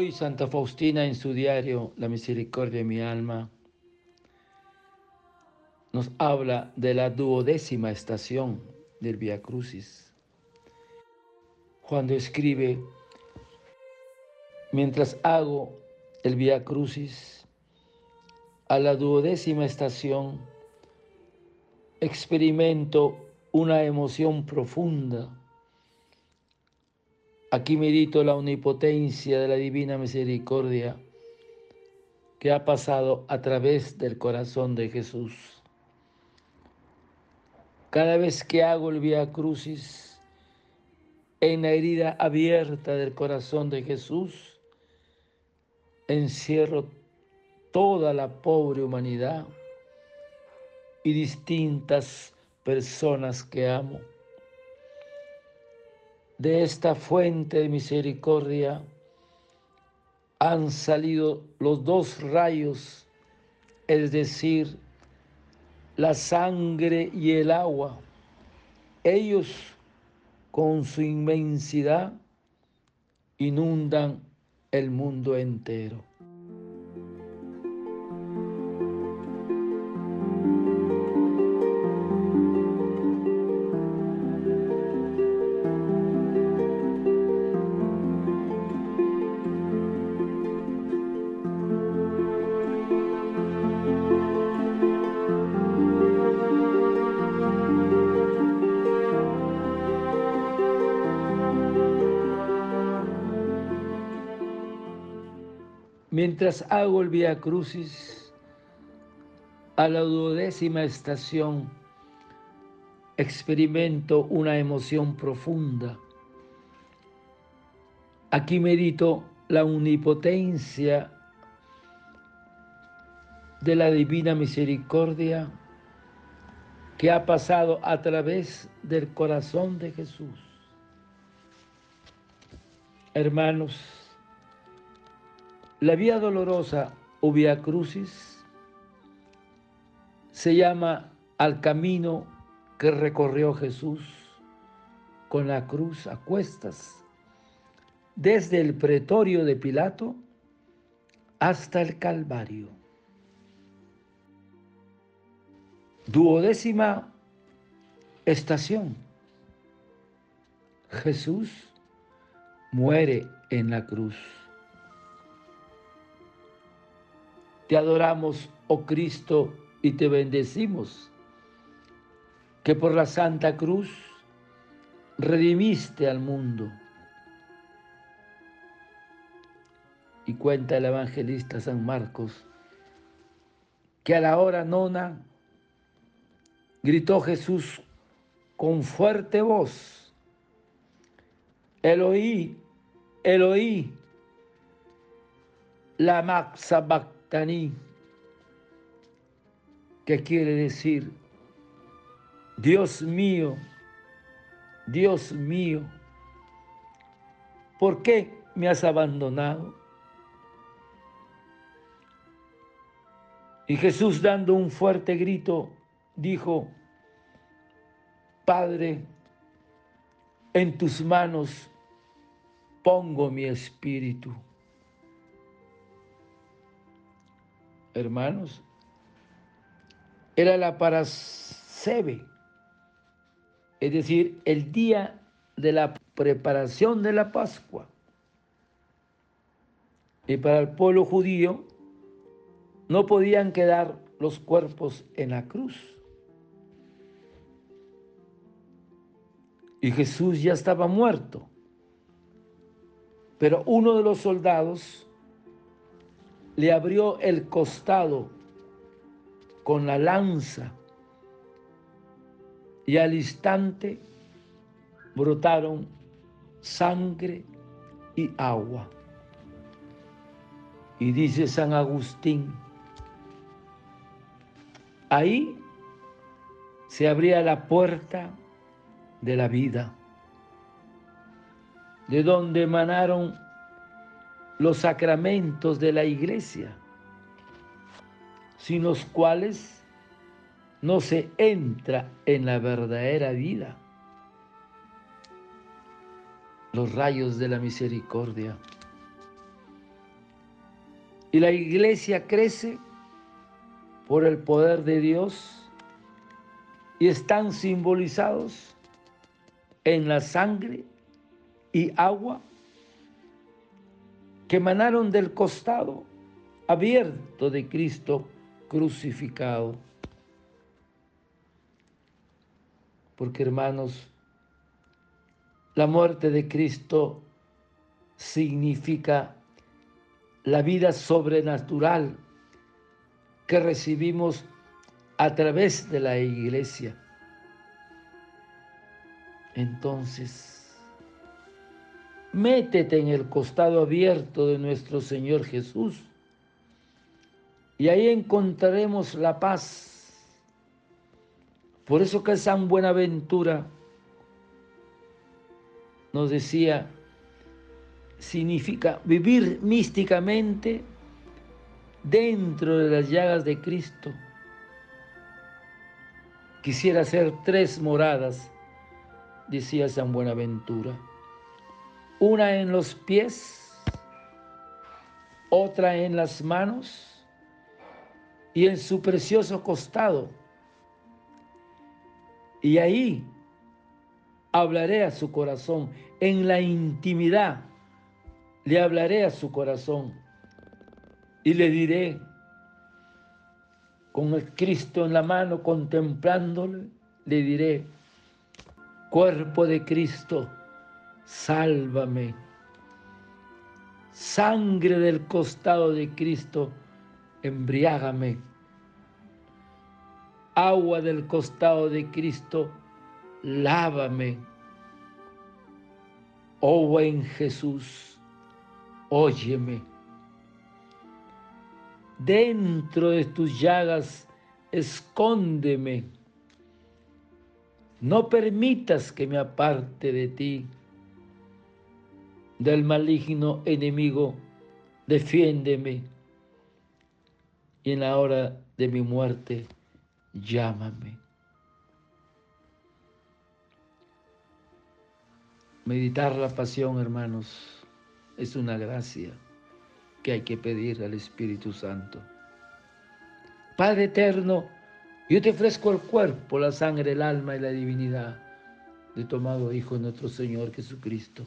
Hoy Santa Faustina en su diario La Misericordia de mi alma nos habla de la duodécima estación del Via Crucis. Cuando escribe, mientras hago el Via Crucis, a la duodécima estación experimento una emoción profunda Aquí medito la omnipotencia de la divina misericordia que ha pasado a través del corazón de Jesús. Cada vez que hago el Via Crucis en la herida abierta del corazón de Jesús, encierro toda la pobre humanidad y distintas personas que amo de esta fuente de misericordia han salido los dos rayos, es decir, la sangre y el agua. Ellos con su inmensidad inundan el mundo entero. Mientras hago el Via Crucis, a la duodécima estación, experimento una emoción profunda. Aquí medito la omnipotencia de la divina misericordia que ha pasado a través del corazón de Jesús. Hermanos, la vía dolorosa o vía crucis se llama al camino que recorrió Jesús con la cruz a cuestas, desde el pretorio de Pilato hasta el Calvario. Duodécima estación. Jesús muere en la cruz. Te adoramos, oh Cristo, y te bendecimos, que por la Santa Cruz redimiste al mundo. Y cuenta el evangelista San Marcos que a la hora nona gritó Jesús con fuerte voz, Eloí, Eloí, la maxabac Taní, que quiere decir, Dios mío, Dios mío, ¿por qué me has abandonado? Y Jesús dando un fuerte grito, dijo, Padre, en tus manos pongo mi espíritu. Hermanos, era la Parasebe, es decir, el día de la preparación de la Pascua. Y para el pueblo judío no podían quedar los cuerpos en la cruz. Y Jesús ya estaba muerto. Pero uno de los soldados le abrió el costado con la lanza y al instante brotaron sangre y agua. Y dice San Agustín, ahí se abría la puerta de la vida, de donde emanaron los sacramentos de la iglesia, sin los cuales no se entra en la verdadera vida. Los rayos de la misericordia. Y la iglesia crece por el poder de Dios y están simbolizados en la sangre y agua que emanaron del costado abierto de Cristo crucificado. Porque hermanos, la muerte de Cristo significa la vida sobrenatural que recibimos a través de la iglesia. Entonces, métete en el costado abierto de nuestro Señor Jesús y ahí encontraremos la paz. Por eso que San Buenaventura nos decía, significa vivir místicamente dentro de las llagas de Cristo. Quisiera hacer tres moradas, decía San Buenaventura. Una en los pies, otra en las manos y en su precioso costado. Y ahí hablaré a su corazón, en la intimidad le hablaré a su corazón y le diré, con el Cristo en la mano, contemplándole, le diré, cuerpo de Cristo, sálvame. Sangre del costado de Cristo, embriágame. Agua del costado de Cristo, lávame. Oh buen Jesús, óyeme dentro de tus llagas, escóndeme. No permitas que me aparte de ti, del maligno enemigo, defiéndeme. Y en la hora de mi muerte, llámame. Meditar la pasión, hermanos, es una gracia que hay que pedir al Espíritu Santo. Padre eterno, yo te ofrezco el cuerpo, la sangre, el alma y la divinidad de tu amado Hijo nuestro Señor Jesucristo,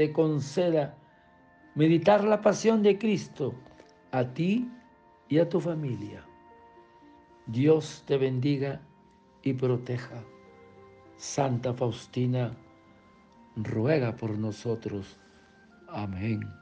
te conceda meditar la pasión de Cristo a ti y a tu familia. Dios te bendiga y proteja. Santa Faustina, ruega por nosotros. Amén.